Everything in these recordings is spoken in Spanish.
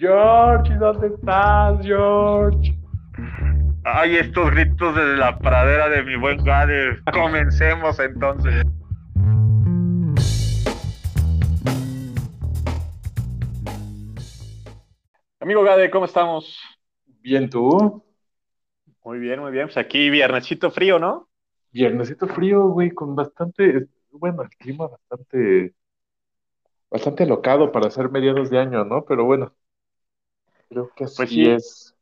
George, ¿dónde estás, George? Ay, estos gritos desde la pradera de mi buen Gade. Comencemos entonces. Amigo Gade, ¿cómo estamos? Bien, ¿tú? Muy bien, muy bien. Pues aquí viernesito frío, ¿no? Viernesito frío, güey, con bastante, bueno, el clima bastante, bastante alocado para ser mediados de año, ¿no? Pero bueno, creo que así Pues sí. es.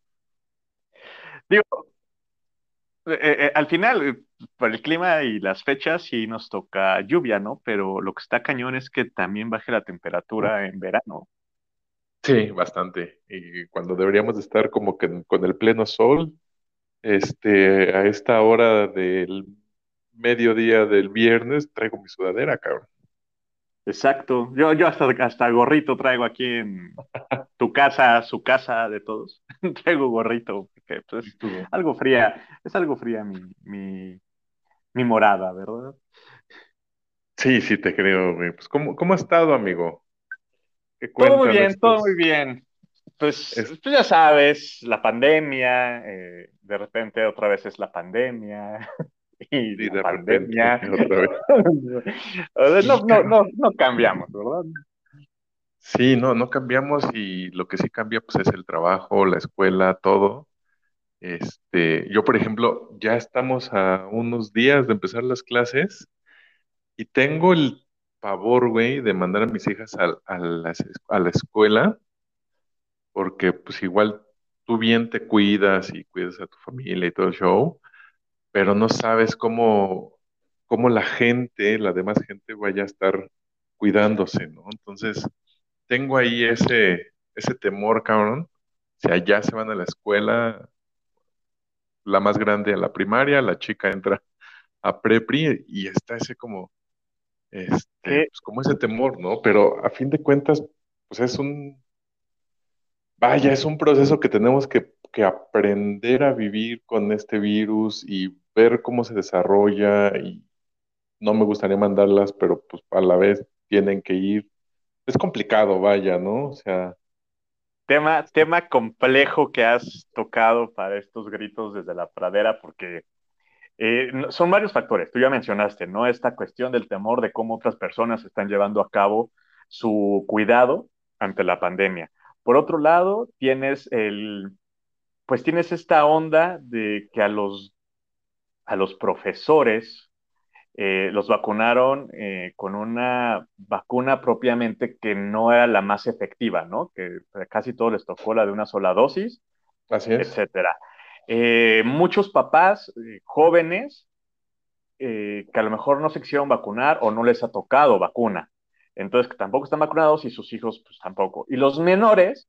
Digo, eh, eh, al final, eh, por el clima y las fechas, sí nos toca lluvia, ¿no? Pero lo que está cañón es que también baje la temperatura en verano. Sí, bastante. Y cuando deberíamos de estar como que con el pleno sol, este, a esta hora del mediodía del viernes, traigo mi sudadera, cabrón. Exacto. Yo, yo hasta, hasta gorrito traigo aquí en tu casa, su casa de todos. Traigo gorrito, porque pues, algo fría, es algo fría mi, mi, mi morada, ¿verdad? Sí, sí, te creo, güey. Pues, ¿cómo, cómo ha estado, amigo? ¿Qué Todo muy bien, todo muy bien. Pues, es- pues ya sabes, la pandemia, eh, de repente otra vez es la pandemia y y la de repente, pandemia. No, no, no, no cambiamos, ¿verdad? Sí, no, no cambiamos y lo que sí cambia pues es el trabajo, la escuela, todo. Este, yo, por ejemplo, ya estamos a unos días de empezar las clases y tengo el pavor, güey, de mandar a mis hijas a, a las- a la escuela porque pues igual tú bien te cuidas y cuidas a tu familia y todo el show, pero no sabes cómo, cómo la gente, la demás gente vaya a estar cuidándose, ¿no? Entonces, tengo ahí ese, ese temor, cabrón. Si allá se van a la escuela, la más grande a la primaria, la chica entra a prepri y está ese como, este, ¿Qué, pues como ese temor, ¿no? Pero a fin de cuentas, pues es un, vaya, es un proceso que tenemos que, que aprender a vivir con este virus y ver cómo se desarrolla y no me gustaría mandarlas, pero pues a la vez tienen que ir. Es complicado, vaya, ¿no? O sea, tema, tema complejo que has tocado para estos gritos desde la pradera, porque Eh, son varios factores, tú ya mencionaste, ¿no? Esta cuestión del temor de cómo otras personas están llevando a cabo su cuidado ante la pandemia. Por otro lado, tienes el, pues tienes esta onda de que a los, a los profesores eh, los vacunaron eh, con una vacuna propiamente que no era la más efectiva, ¿no? Que casi todos les tocó la de una sola dosis así es. etcétera. Eh, muchos papás jóvenes que a lo mejor no se quisieron vacunar o no les ha tocado vacuna. Entonces, que tampoco están vacunados y sus hijos, pues tampoco. Y los menores,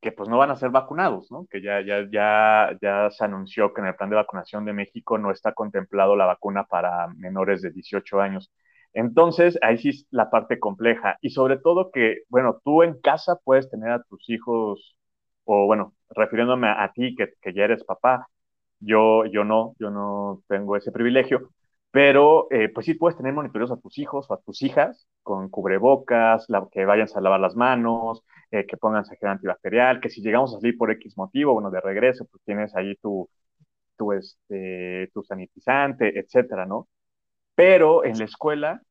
que pues no van a ser vacunados, ¿no? Que ya, ya, ya, ya se anunció que en el plan de vacunación de México no está contemplado la vacuna para menores de 18 años. Entonces, ahí sí es la parte compleja. Y sobre todo que, bueno, tú en casa puedes tener a tus hijos, o bueno, refiriéndome a, ti, que, que ya eres papá, yo, yo no, yo no tengo ese privilegio, pero eh, pues sí puedes tener monitoreos a tus hijos o a tus hijas con cubrebocas, que vayan a lavar las manos, eh, que pongan gel antibacterial, que si llegamos a por X motivo, bueno, de regreso, pues tienes ahí tu, tu, este, tu sanitizante, etcétera, ¿no? Pero en la escuela,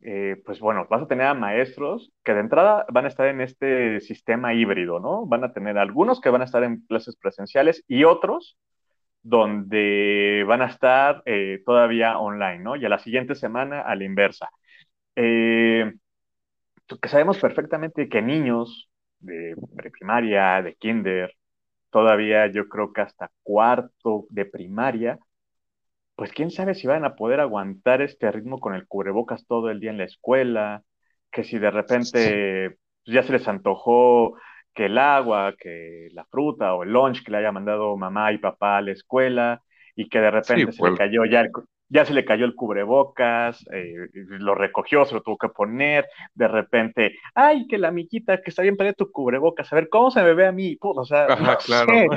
eh, pues bueno, vas a tener a maestros que de entrada van a estar en este sistema híbrido, ¿no? Van a tener algunos que van a estar en clases presenciales y otros donde van a estar eh, todavía online, ¿no? Y a la siguiente semana a la inversa. Eh, que sabemos perfectamente que niños de preprimaria, de kinder, todavía yo creo que hasta cuarto de primaria, pues quién sabe si van a poder aguantar este ritmo con el cubrebocas todo el día en la escuela, que si de repente pues, ya se les antojó que el agua, que la fruta o el lunch que le haya mandado mamá y papá a la escuela y que de Sí, repente se le pues, cayó ya el, ya se le cayó el cubrebocas, eh, lo recogió, se lo tuvo que poner, de repente, ay, que la amiguita que está bien para tu cubrebocas, a ver, ¿cómo se me ve a mí? Pues, o sea, ajá, no claro. sé,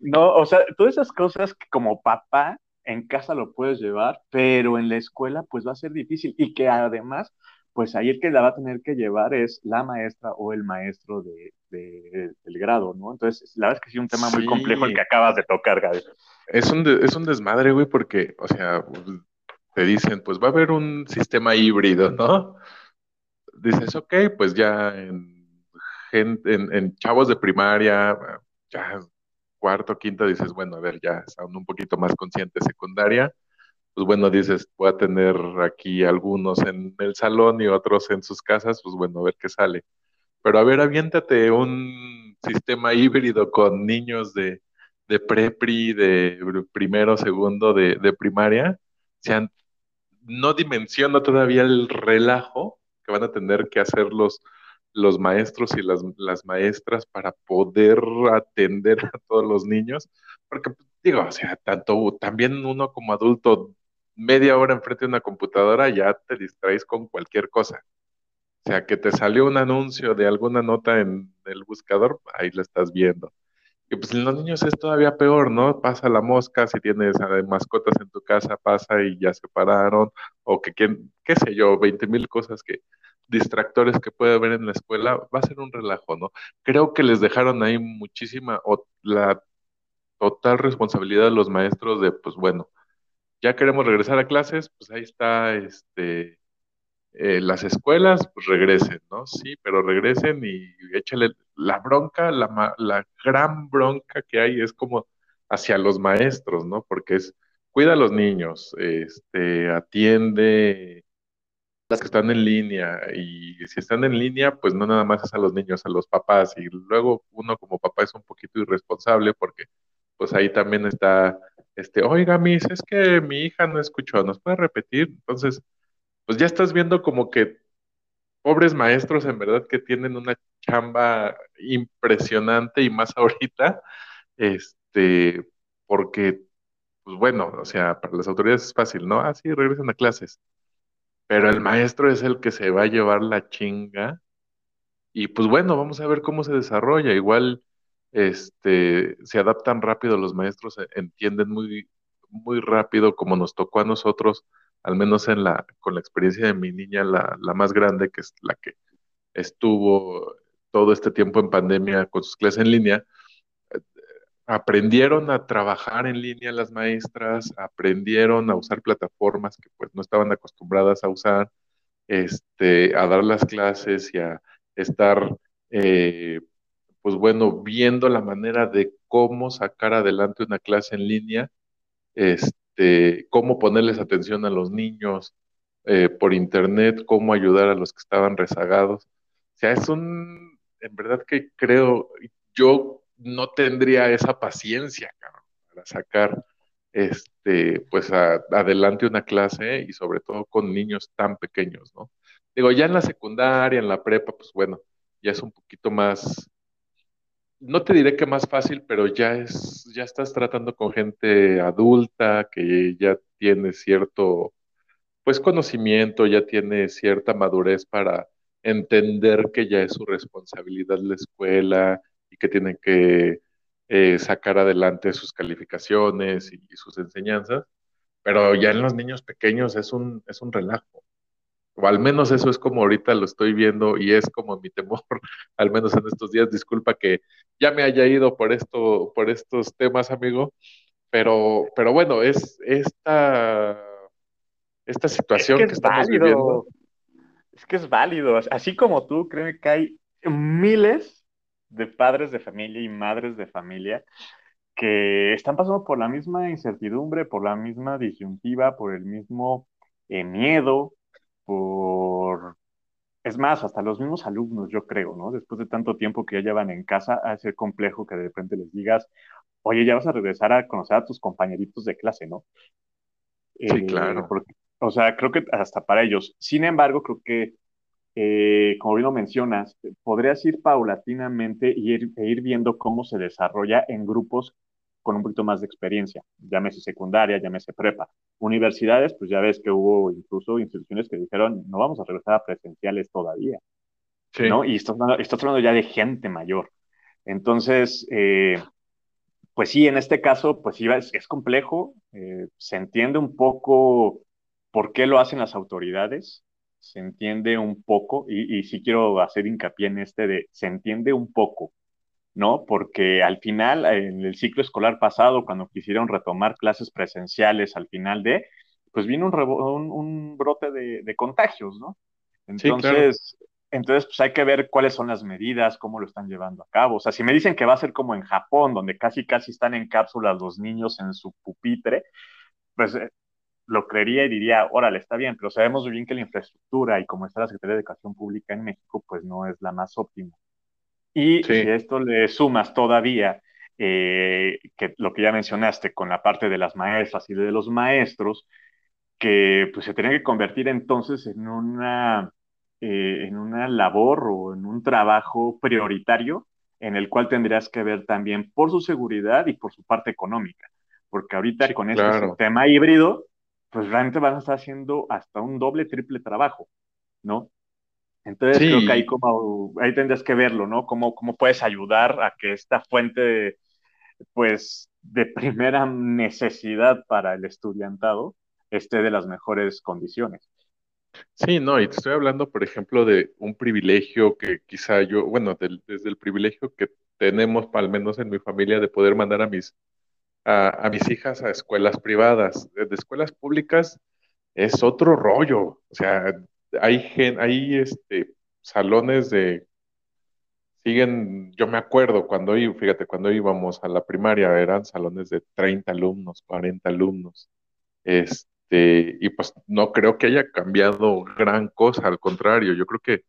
no, o sea, todas esas cosas que como papá en casa lo puedes llevar, pero en la escuela pues va a ser difícil y que además pues ahí el que la va a tener que llevar es la maestra o el maestro de, de, del grado, ¿no? Entonces, la verdad es que sí, un tema muy complejo el que acabas de tocar, Gaby. es un, de- es un desmadre, güey, porque, o sea, te dicen, pues va a haber un sistema híbrido, ¿no? Dices, ok, pues ya en, gente, en, en chavos de primaria, ya cuarto, quinto, dices, bueno, a ver, ya están un poquito más conscientes. Secundaria, pues bueno, dices, voy a tener aquí algunos en el salón y otros en sus casas, pues bueno, a ver qué sale. Pero a ver, aviéntate un sistema híbrido con niños de, de prepri, de primero, segundo, de, de primaria. O sea, no dimensiono todavía el relajo que van a tener que hacer los, los maestros y las, las maestras para poder atender a todos los niños. Porque, pues, digo, o sea, tanto también uno como adulto, media hora enfrente de una computadora, ya te distraes con cualquier cosa. O sea, que te salió un anuncio de alguna nota en el buscador, ahí lo estás viendo. Y pues en los niños es todavía peor, ¿no? Pasa la mosca, si tienes mascotas en tu casa, pasa y ya se pararon, o que, quién- qué sé yo, veinte mil cosas que, distractores que puede haber en la escuela, va a ser un relajo, ¿no? Creo que les dejaron ahí muchísima, o la total responsabilidad de los maestros de, pues bueno, ya queremos regresar a clases, pues ahí está, este eh, las escuelas, pues regresen, ¿no? Sí, pero regresen y échale la bronca, la, la gran bronca que hay es como hacia los maestros, ¿no? Porque es, cuida a los niños, este, atiende las que están en línea y si están en línea, pues no nada más es a los niños, a los papás y luego uno como papá es un poquito irresponsable porque pues ahí también está, este, oiga, Miss, es que mi hija no escuchó, ¿nos puede repetir? Entonces, pues ya estás viendo como que pobres maestros en verdad que tienen una chamba impresionante y más ahorita, este, porque, pues bueno, o sea, para las autoridades es fácil, ¿no? Ah, sí, regresen a clases, pero el maestro es el que se va a llevar la chinga y pues bueno, vamos a ver cómo se desarrolla. Igual, este, se adaptan rápido los maestros, e- entienden muy, muy rápido como nos tocó a nosotros, al menos en la, con la experiencia de mi niña, la, la más grande, que es la que estuvo todo este tiempo en pandemia con sus clases en línea. Aprendieron a trabajar en línea las maestras, aprendieron a usar plataformas que pues no estaban acostumbradas a usar, este, a dar las clases y a estar eh, pues bueno, viendo la manera de cómo sacar adelante una clase en línea, este, cómo ponerles atención a los niños eh, por internet, cómo ayudar a los que estaban rezagados. O sea, es un, en verdad que creo, yo no tendría esa paciencia, cabrón, para sacar este, pues adelante una clase y sobre todo con niños tan pequeños, ¿no? Digo, ya en la secundaria, en la prepa, pues bueno, ya es un poquito más no te diré que más fácil, pero ya es, ya estás tratando con gente adulta que ya tiene cierto, pues conocimiento, ya tiene cierta madurez para entender que ya es su responsabilidad la escuela y que tienen que eh, sacar adelante sus calificaciones y, y sus enseñanzas. Pero ya en los niños pequeños es un, es un relajo. O al menos eso es como ahorita lo estoy viendo y es como mi temor, al menos en estos días. Disculpa que ya me haya ido por esto, por estos temas, amigo, pero, pero bueno, es esta, esta Es que situación que es estamos viviendo. es que es válido. Así como tú, créeme que hay miles de padres de familia y madres de familia que están pasando por la misma incertidumbre, por la misma disyuntiva, por el mismo eh, miedo, por... Es más, hasta los mismos alumnos, yo creo, ¿no? Después de tanto tiempo que ya llevan en casa, de ser complejo que de repente les digas, oye, ya vas a regresar a conocer a tus compañeritos de clase, ¿no? Sí, Eh, claro. porque, o sea, creo que hasta para ellos. Sin embargo, creo que eh, como bien lo mencionas, podrías ir paulatinamente y ir, e ir viendo cómo se desarrolla en grupos con un poquito más de experiencia, llámese secundaria, llámese prepa. Universidades, pues ya ves que hubo incluso instituciones que dijeron, no vamos a regresar a presenciales todavía, ¿no? Y estás hablando, estás hablando ya de gente mayor. Entonces, eh, pues sí, en este caso, pues sí, es, es complejo, eh, se entiende un poco por qué lo hacen las autoridades, se entiende un poco, y, y sí quiero hacer hincapié en este de, se entiende un poco, ¿no? Porque al final, en el ciclo escolar pasado, cuando quisieron retomar clases presenciales al final de, pues vino un, un, brote de, contagios, ¿no? Entonces, entonces, pues hay que ver cuáles son las medidas, cómo lo están llevando a cabo. O sea, si me dicen que va a ser como en Japón, donde casi casi están en cápsulas los niños en su pupitre, pues eh, lo creería y diría, órale, está bien, pero sabemos muy bien que la infraestructura y como está la Secretaría de Educación Pública en México, pues no es la más óptima. Y si a esto le sumas todavía eh, que lo que ya mencionaste con la parte de las maestras y de los maestros, que pues se tienen que convertir entonces en una, eh, en una labor o en un trabajo prioritario en el cual tendrías que ver también por su seguridad y por su parte económica. Porque ahorita con este sistema híbrido, pues realmente van a estar haciendo hasta un doble, triple trabajo, ¿no? Entonces creo que ahí como ahí tendrías que verlo, ¿no? Cómo, cómo puedes ayudar a que esta fuente, pues, de primera necesidad para el estudiantado esté de las mejores condiciones. Sí, no, y te estoy hablando, por ejemplo, de un privilegio que quizá yo, bueno, desde el privilegio que tenemos, al menos en mi familia, de poder mandar a mis, a, mis hijas a escuelas privadas. De, escuelas públicas es otro rollo. O sea, hay, hay este, salones de siguen, yo me acuerdo cuando, fíjate, cuando íbamos a la primaria eran salones de 30 alumnos, 40 alumnos. Este, y pues no creo que haya cambiado gran cosa, al contrario, yo creo que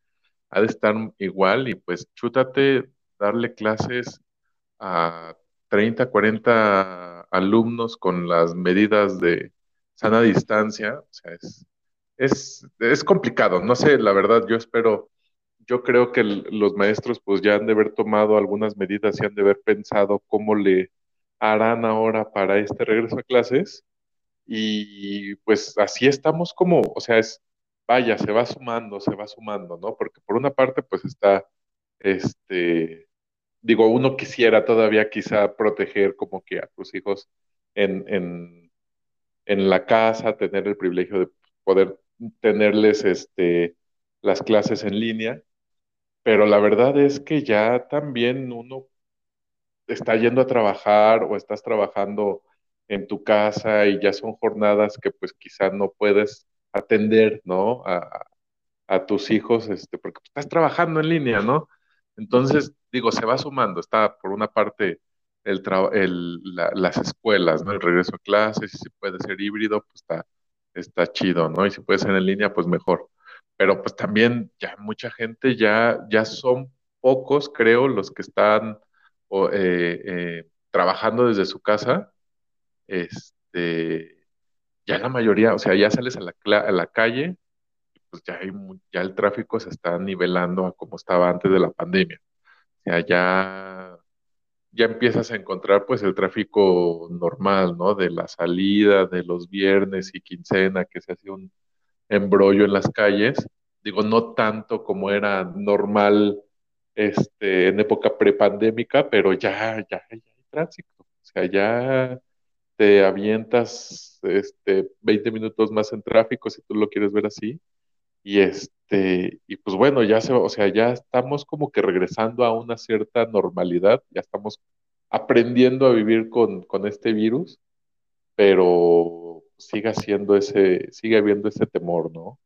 ha de estar igual y pues chútate darle clases a 30, 40 alumnos con las medidas de sana distancia, o sea, es, es, es complicado, no sé, la verdad, yo espero, yo creo que los maestros pues ya han de haber tomado algunas medidas y han de haber pensado cómo le harán ahora para este regreso a clases y pues así estamos como, o sea, es, vaya, se va sumando, se va sumando, ¿no? Porque por una parte pues está, este, digo, uno quisiera todavía quizá proteger como que a tus hijos en, en, en la casa, tener el privilegio de poder tenerles este, las clases en línea, pero la verdad es que ya también uno está yendo a trabajar o estás trabajando en tu casa y ya son jornadas que pues quizá no puedes atender, ¿no? A, a tus hijos, este, porque estás trabajando en línea, ¿no? Entonces, digo, se va sumando, está por una parte el, el las escuelas, ¿no? El regreso a clases, si puede ser híbrido, pues está, está chido, ¿no? Y si puede ser en línea, pues mejor. Pero pues también ya mucha gente, ya, ya son pocos, creo, los que están eh, eh, trabajando desde su casa. Este, ya la mayoría, o sea, ya sales a la, a la calle, pues ya, hay, ya el tráfico se está nivelando a como estaba antes de la pandemia. O sea, ya, ya empiezas a encontrar pues el tráfico normal, ¿no? De la salida, de los viernes y quincena, que se hace un, embrollo en las calles. Digo, no tanto como era normal este, en época prepandémica, pero ya, ya, ya hay tránsito. O sea, ya te avientas este, 20 minutos más en tráfico, si tú lo quieres ver así. Y este, y pues bueno, ya se, o sea, ya estamos como que regresando a una cierta normalidad, ya estamos aprendiendo a vivir con, con este virus, pero siga siendo ese, sigue habiendo ese temor, ¿no?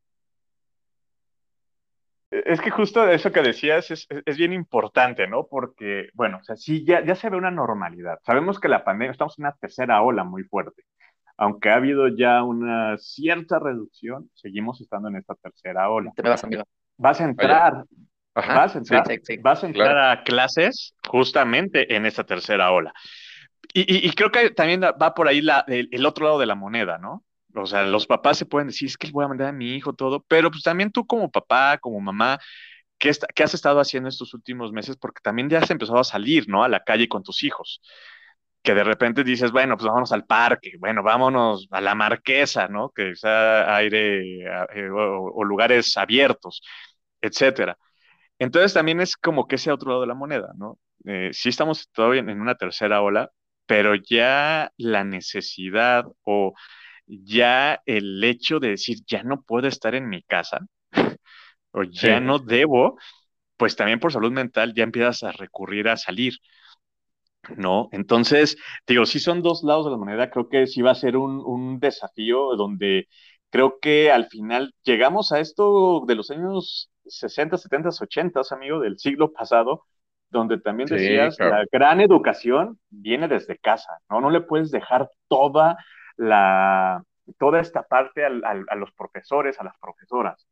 Es que justo eso que decías es, bien importante, ¿no? Porque, bueno, o sea, sí, ya, ya se ve una normalidad. Sabemos que la pandemia, estamos en una tercera ola muy fuerte. Aunque ha habido ya una cierta reducción, seguimos estando en esta tercera ola. Te vas. Vas a entrar, vas a entrar, vas a entrar a clases justamente en esta tercera ola. Y, creo que también va por ahí la, el, otro lado de la moneda, ¿no? O sea, los papás se pueden decir, es que voy a mandar a mi hijo todo, pero pues también tú como papá, como mamá, ¿qué, ¿qué, has estado haciendo estos últimos meses? Porque también ya has empezado a salir, ¿no? A la calle con tus hijos. Que de repente dices, bueno, pues vámonos al parque, bueno, vámonos a la marquesa, ¿no? Que sea aire eh, o, lugares abiertos, etcétera. Entonces también es como que ese otro lado de la moneda, ¿no? Eh, sí estamos todavía en una tercera ola, pero ya la necesidad o ya el hecho de decir, ya no puedo estar en mi casa o ya no debo, pues también por salud mental ya empiezas a recurrir a salir. ¿No? Entonces, digo, sí son dos lados de la moneda, creo que sí va a ser un, un desafío donde creo que al final llegamos a esto de los años 60, 70, 80, amigo, del siglo pasado, donde también decías, la gran educación viene desde casa, ¿no? No le puedes dejar toda la, toda esta parte a los profesores, a las profesoras.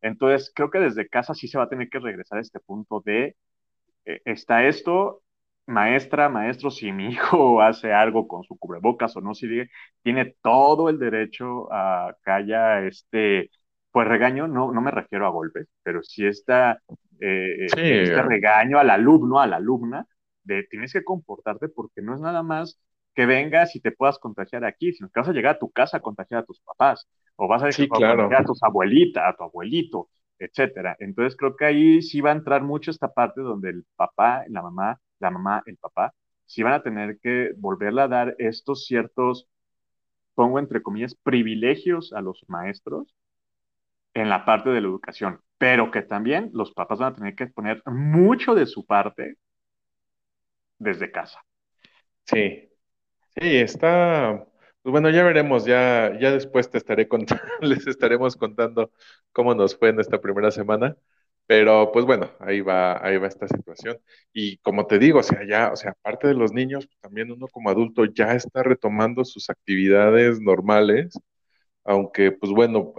Entonces, creo que desde casa sí se va a tener que regresar a este punto de, eh, está esto, maestra, maestro, si mi hijo hace algo con su cubrebocas o no sigue, tiene todo el derecho a que haya este, pues regaño, no, no me refiero a golpes, pero si está eh, este regaño al alumno, a la alumna, de tienes que comportarte porque no es nada más que vengas y te puedas contagiar aquí, sino que vas a llegar a tu casa a contagiar a tus papás, o vas a, contagiar a tus abuelitas, a tu abuelito, etcétera. Entonces creo que ahí sí va a entrar mucho esta parte donde el papá, la mamá, la mamá, el papá, sí van a tener que volverle a dar estos ciertos, pongo entre comillas, privilegios a los maestros en la parte de la educación, pero que también los papás van a tener que poner mucho de su parte desde casa. Sí, sí, está, pues bueno, ya veremos, ya, ya después te estaré les estaremos contando cómo nos fue en esta primera semana. Pero pues bueno, ahí va, ahí va esta situación. Y como te digo, o sea, ya, o sea, aparte de los niños, pues, también uno como adulto ya está retomando sus actividades normales, aunque pues bueno,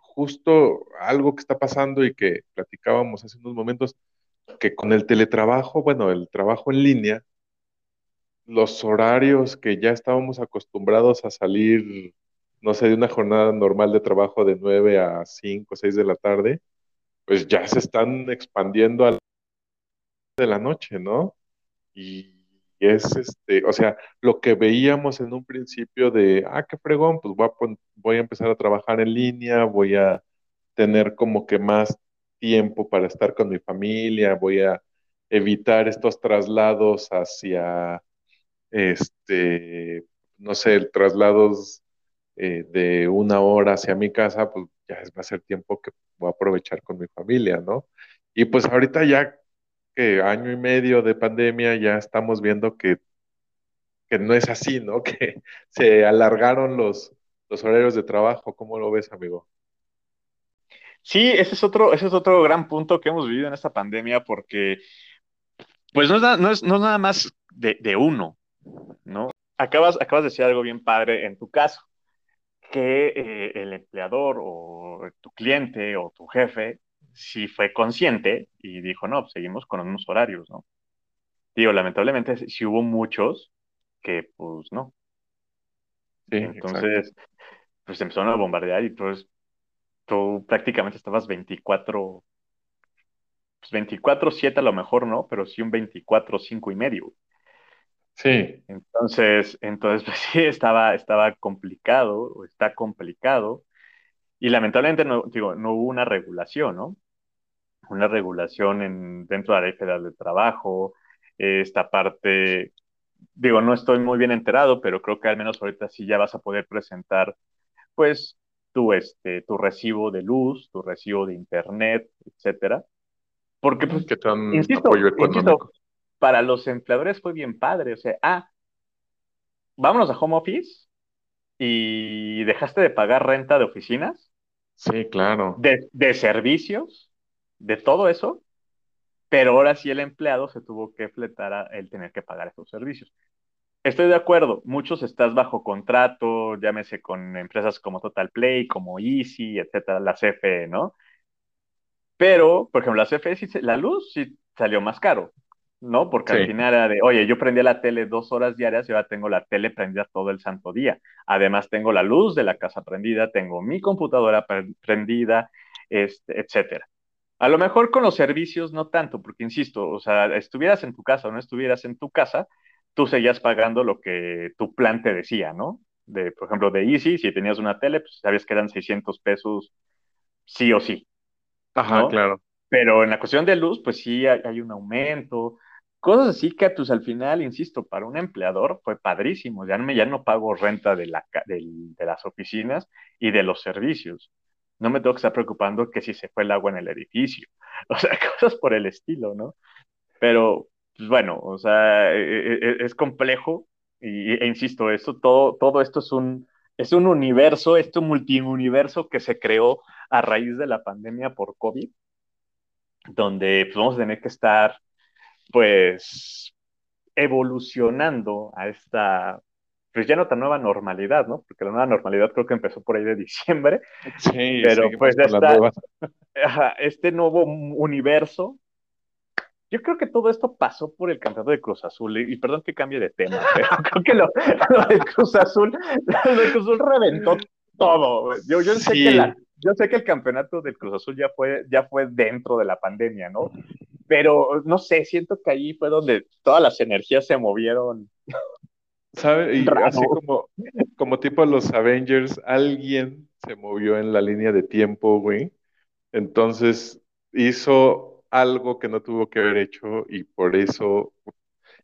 justo algo que está pasando y que platicábamos hace unos momentos, que con el teletrabajo, bueno, el trabajo en línea, los horarios que ya estábamos acostumbrados a salir, no sé, de una jornada normal de trabajo de 9 a 5 o 6 de la tarde, pues ya se están expandiendo a la de la noche, ¿no? Y es este, o sea, lo que veíamos en un principio de, ah, qué fregón, pues voy a, voy a empezar a trabajar en línea, voy a tener como que más tiempo para estar con mi familia, voy a evitar estos traslados hacia, este, no sé, traslados eh, de una hora hacia mi casa, pues ya va a ser tiempo que voy a aprovechar con mi familia, ¿no? Y pues ahorita ya que año y medio de pandemia ya estamos viendo que, que no es así, ¿no? Que se alargaron los, los horarios de trabajo. ¿Cómo lo ves, amigo? Sí, ese es otro, ese es otro gran punto que hemos vivido en esta pandemia porque, pues no es, no es, no es nada más de, de, uno, ¿no? Acabas, acabas de decir algo bien padre en tu caso que eh, el empleador o tu cliente o tu jefe sí fue consciente y dijo, no, pues seguimos con los mismos horarios, ¿no? Digo, lamentablemente sí hubo muchos que pues no. Entonces, pues empezaron a bombardear y pues tú prácticamente estabas 24, pues 24-7 a lo mejor, ¿no? Pero sí un 24-5 y medio. Sí. Entonces, entonces pues sí, estaba, estaba complicado, o está complicado, y lamentablemente no, digo, no hubo una regulación, ¿no? Una regulación en, dentro de la ley federal de trabajo, esta parte, digo, no estoy muy bien enterado, pero creo que al menos ahorita sí ya vas a poder presentar, pues, tu, este, tu recibo de luz, tu recibo de internet, etcétera. Porque, pues, que te apoyo económico para los empleadores fue bien padre. O sea, ah, vámonos a home office y dejaste de pagar renta de oficinas. Sí, claro. De, de servicios, de todo eso. Pero ahora sí el empleado se tuvo que fletar a el tener que pagar esos servicios. Estoy de acuerdo, muchos estás bajo contrato, llámese con empresas como Total Play, como Easy, etcétera, la CFE, ¿no? Pero, por ejemplo, la CFE, la luz sí salió más caro. ¿No? Porque al final era de, oye, yo prendía la tele dos horas diarias y ahora tengo la tele prendida todo el santo día. Además, tengo la luz de la casa prendida, tengo mi computadora prendida, este, etcétera. A lo mejor con los servicios no tanto, porque insisto, o sea, estuvieras en tu casa o no estuvieras en tu casa, tú seguías pagando lo que tu plan te decía, ¿no? De, por ejemplo, de Easy, si tenías una tele, pues sabías que eran 600 pesos sí o sí. Ajá, claro. Pero en la cuestión de luz, pues sí hay un aumento, Cosas así que pues al final, insisto, para un empleador fue padrísimo. Ya no, ya no pago renta de, la, de, las oficinas y de los servicios. no me tengo que estar preocupando que si se fue el agua en el edificio, o sea, cosas por el estilo, ¿no? Pero, pues bueno, o sea, e, e, e, es complejo y, e insisto, esto, todo, todo esto es un, es un universo, este multiuniverso que se creó a raíz de la pandemia por COVID, donde pues, vamos a tener que estar, pues, evolucionando a esta, pues ya no tan nueva normalidad, ¿no? Porque la nueva normalidad creo que empezó por ahí de diciembre. Sí, pero pues este nuevo universo yo creo que todo esto pasó por el campeonato de Cruz Azul, y, perdón que cambie de tema, pero creo que lo, de Cruz Azul, lo de Cruz Azul reventó todo. Yo, yo, sé que la, yo sé que el campeonato del Cruz Azul ya fue, ya fue dentro de la pandemia, ¿no? Pero no sé, siento que ahí fue donde todas las energías se movieron. ¿Sabe? Y así como, como tipo los Avengers, alguien se movió en la línea de tiempo, güey. Entonces hizo algo que no tuvo que haber hecho y por eso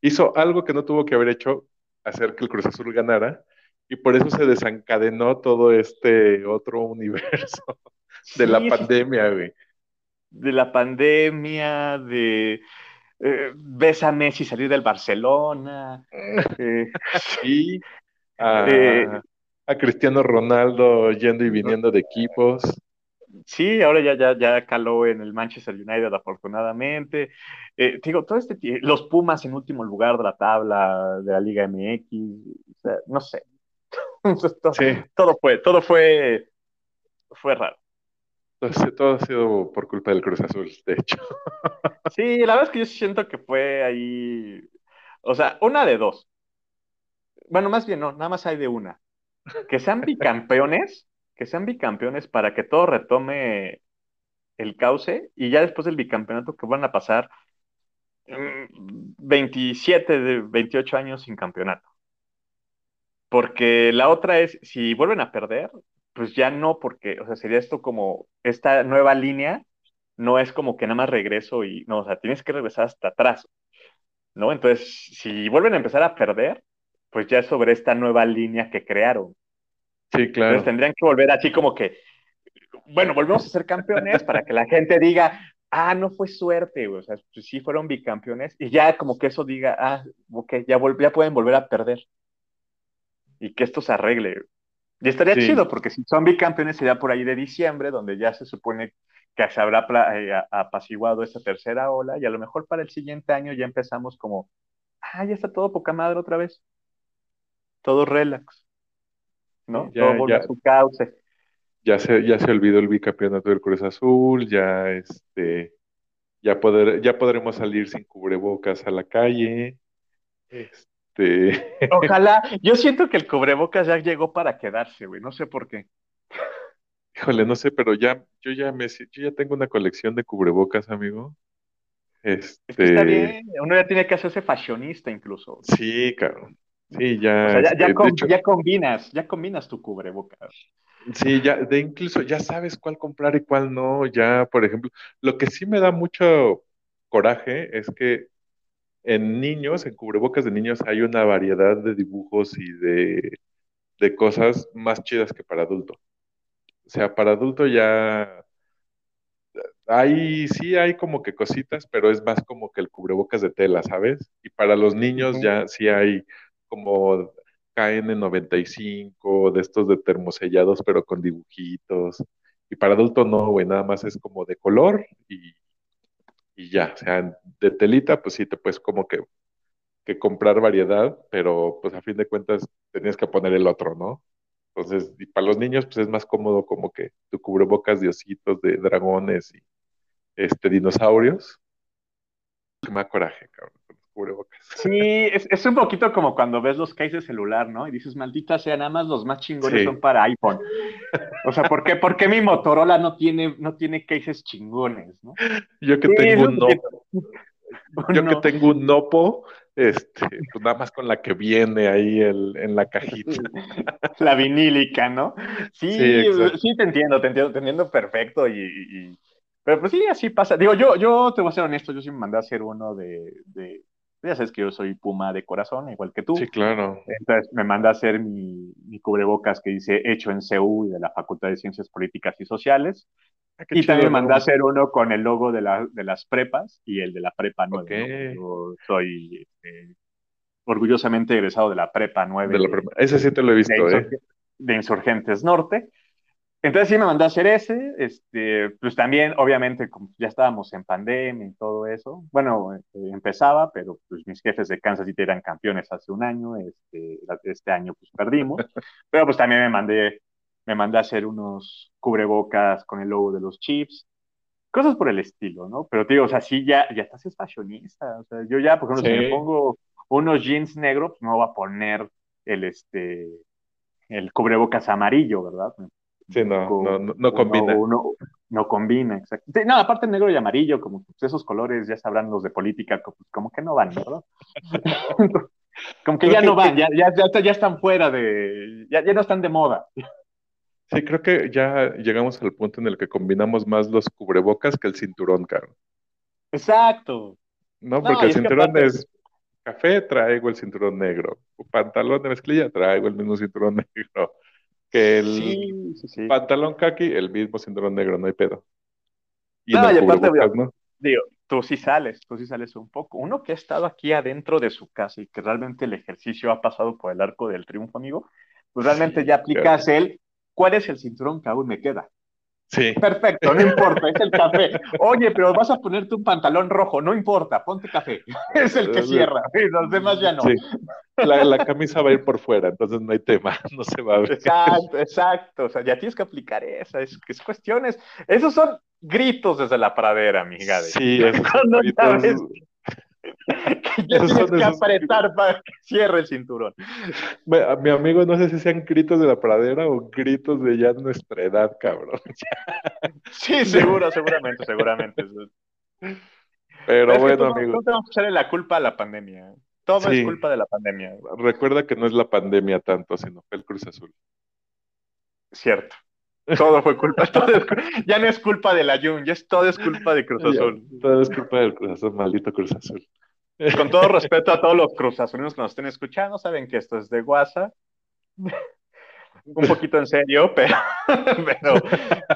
hizo algo que no tuvo que haber hecho, hacer que el Cruz Azul ganara, y por eso se desencadenó todo este otro universo de la pandemia, güey. De la pandemia, de eh, ves a Messi salir del Barcelona. Eh, sí. A, a Cristiano Ronaldo yendo y viniendo de equipos sí, ahora ya, ya, ya caló en el Manchester United, afortunadamente. Eh, digo, todo este los Pumas en último lugar de la tabla de la Liga MX, no sé. todo, fue, todo fue, fue raro. Todo, ha sido por culpa del Cruz Azul, de hecho. sí, la verdad es que yo siento que fue ahí, o sea, una de dos. Bueno, más bien no, nada más hay de una. Que sean bicampeones que sean bicampeones para que todo retome el cauce y ya después del bicampeonato que van a pasar 27 mm, de 28 años sin campeonato. Porque la otra es, si vuelven a perder, pues ya no, porque, o sea, sería esto como esta nueva línea, no es como que nada más regreso y, no, o sea, tienes que regresar hasta atrás, ¿no? Entonces, si vuelven a empezar a perder, pues ya es sobre esta nueva línea que crearon. Sí, claro. Entonces tendrían que volver así como que, bueno, volvemos a ser campeones para que la gente diga, ah, no fue suerte, o sea, pues sí fueron bicampeones, y ya como que eso diga, ah, ok, ya, ya pueden volver a perder. Y que esto se arregle. Y estaría chido, porque si son bicampeones sería por ahí de diciembre, donde ya se supone que se habrá eh, apaciguado esa tercera ola, y a lo mejor para el siguiente año ya empezamos como, ah, ya está todo poca madre otra vez. Todo relax. ¿no? Ya, Todo su cauce. Ya se, ya se olvidó el bicampeonato del Cruz Azul, ya este, ya poder, ya podremos salir sin cubrebocas a la calle. Este. Ojalá, yo siento que el cubrebocas ya llegó para quedarse, güey, no sé por qué. Híjole, no sé, pero ya, yo ya me, yo ya tengo una colección de cubrebocas, amigo. Este... está bien, uno ya tiene que hacerse fashionista incluso. Sí, cabrón. Sí, ya. ya, ya, combinas, ya combinas tu cubrebocas. Sí, ya, de incluso ya sabes cuál comprar y cuál no. Ya, por ejemplo, lo que sí me da mucho coraje es que en niños, en cubrebocas de niños, hay una variedad de dibujos y de, de cosas más chidas que para adulto. O sea, para adulto ya hay, sí hay como que cositas, pero es más como que el cubrebocas de tela, ¿sabes? Y para los niños ya sí hay como KN95, de estos de termosellados, pero con dibujitos. Y para adulto no, güey, nada más es como de color y, y ya. O sea, de telita, pues sí te puedes como que, que comprar variedad, pero pues a fin de cuentas tenías que poner el otro, ¿no? Entonces, y para los niños, pues es más cómodo como que tu cubrebocas de ositos, de dragones y este, dinosaurios. Me da coraje, cabrón. Sí, es, un poquito como cuando ves los cases celular, ¿no? Y dices, maldita sea, nada más los más chingones son para iPhone. O sea, ¿por qué, ¿por qué mi Motorola no tiene, no tiene cases chingones, no? Yo que tengo un Nopo, yo que tengo un Nopo, este, pues nada más con la que viene ahí el, en la cajita. La vinílica, ¿no? Sí, sí, te entiendo, te entiendo, te entiendo perfecto y, Pero pues sí, así pasa. Digo, yo, yo te voy a ser honesto, yo sí me mandé a hacer uno de ya sabes que yo soy Puma de corazón, igual que tú. Sí, claro. Entonces me manda a hacer mi, mi cubrebocas que dice hecho en CEU y de la Facultad de Ciencias Políticas y Sociales. Ah, Y chido, también me ¿no? mandó a hacer uno con el logo de, la, de las prepas y el de la prepa 9. Ok. Yo soy eh, orgullosamente egresado de la prepa 9 De la prim- Ese sí te lo he de visto, ¿eh? De Insurgentes Norte. Entonces sí me mandó a hacer ese, este, pues también, obviamente, como ya estábamos en pandemia y todo eso, bueno, eh, empezaba, pero pues mis jefes de Kansas City eran campeones hace un año, este, este año pues perdimos, pero pues también me mandé, me mandé a hacer unos cubrebocas con el logo de los Chiefs, cosas por el estilo, ¿no? Pero te digo, o sea, sí ya, ya estás es fashionista, o sea, yo ya, por ejemplo, si me Sí. pongo unos jeans negros, pues no voy a poner el, este, el cubrebocas amarillo, ¿verdad? Sí, no, Con- no, no, no combina. uno- no combina, exacto. Sí, no, aparte negro y amarillo, como pues, esos colores, ya sabrán los de política, como, como que no van, ¿verdad? como que Creo ya que- no van, ya, ya, ya, ya están fuera de, ya, ya no están de moda. Sí, creo que ya llegamos al punto en el que combinamos más los cubrebocas que el cinturón, caro. Exacto. No, porque el cinturón aparte- es café, traigo el cinturón negro. Pantalón de mezclilla, traigo el mismo cinturón negro. Que el Sí, sí, sí. pantalón kaki, el mismo cinturón negro, no hay pedo. Y No, y aparte. Digo, tú sí sales, tú sí sales un poco. Uno que ha estado aquí adentro de su casa y que realmente el ejercicio ha pasado por el arco del triunfo, amigo, pues realmente ya aplicas el, ¿cuál es el cinturón que aún me queda? Sí, Perfecto, no importa, es el café. Oye, pero vas a ponerte un pantalón rojo, no importa, ponte café. Es el que cierra, y los demás ya no. sí. La, la camisa va a ir por fuera, entonces no hay tema, no se va a ver. Exacto, exacto. O sea, ya tienes que aplicar esa, es, es cuestiones. Esos son gritos desde la pradera, amiga. Sí, esos Cuando gritos- Esos tienes que apretar para que cierre el cinturón. Mi amigo, no sé si sean gritos de la pradera o gritos de ya nuestra edad, cabrón. Sí, seguro, seguramente, seguramente. Pero bueno, amigo, No tenemos que echarle la culpa a la pandemia. Todo Sí. es culpa de la pandemia. recuerda que no es la pandemia tanto, sino fue el Cruz Azul. Cierto. Todo fue culpa. todo es cu- ya no es culpa de la Jun, ya es todo es culpa de Cruz Azul. Ya, todo es culpa del Cruz Azul, maldito Cruz Azul. Con todo respeto a todos los Cruz Azulinos que nos estén escuchando, saben que esto es de WhatsApp. Un poquito en serio, pero, pero,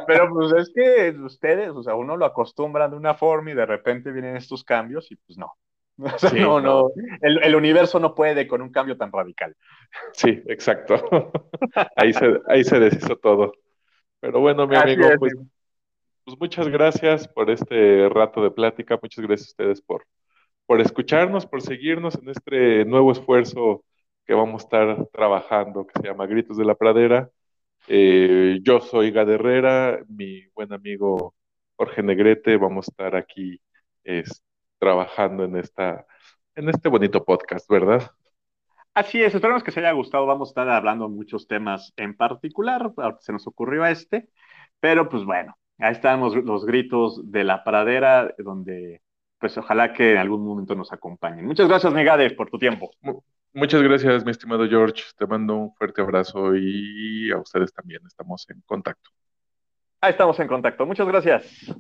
pero pues es que ustedes, o sea, uno lo acostumbran de una forma y de repente vienen estos cambios y pues no. O sea, Sí, no, no. no, el, el universo no puede con un cambio tan radical. Sí, exacto. Ahí se, ahí se deshizo todo. Pero bueno, mi Así amigo, es, pues, pues muchas gracias por este rato de plática. Muchas gracias a ustedes por, por escucharnos, por seguirnos en este nuevo esfuerzo que vamos a estar trabajando, que se llama Gritos de la Pradera. Eh, yo soy Gad Herrera, mi buen amigo Jorge Negrete, vamos a estar aquí es, trabajando en esta, en este bonito podcast, ¿verdad? Así es, esperamos que se haya gustado. Vamos a estar hablando muchos temas en particular. Se nos ocurrió este, pero pues bueno, ahí están los, los gritos de la pradera, donde pues ojalá que en algún momento nos acompañen. Muchas gracias, Megade, por tu tiempo. Muchas gracias, mi estimado George. Te mando un fuerte abrazo y a ustedes también. Estamos en contacto. Ahí estamos en contacto. Muchas gracias.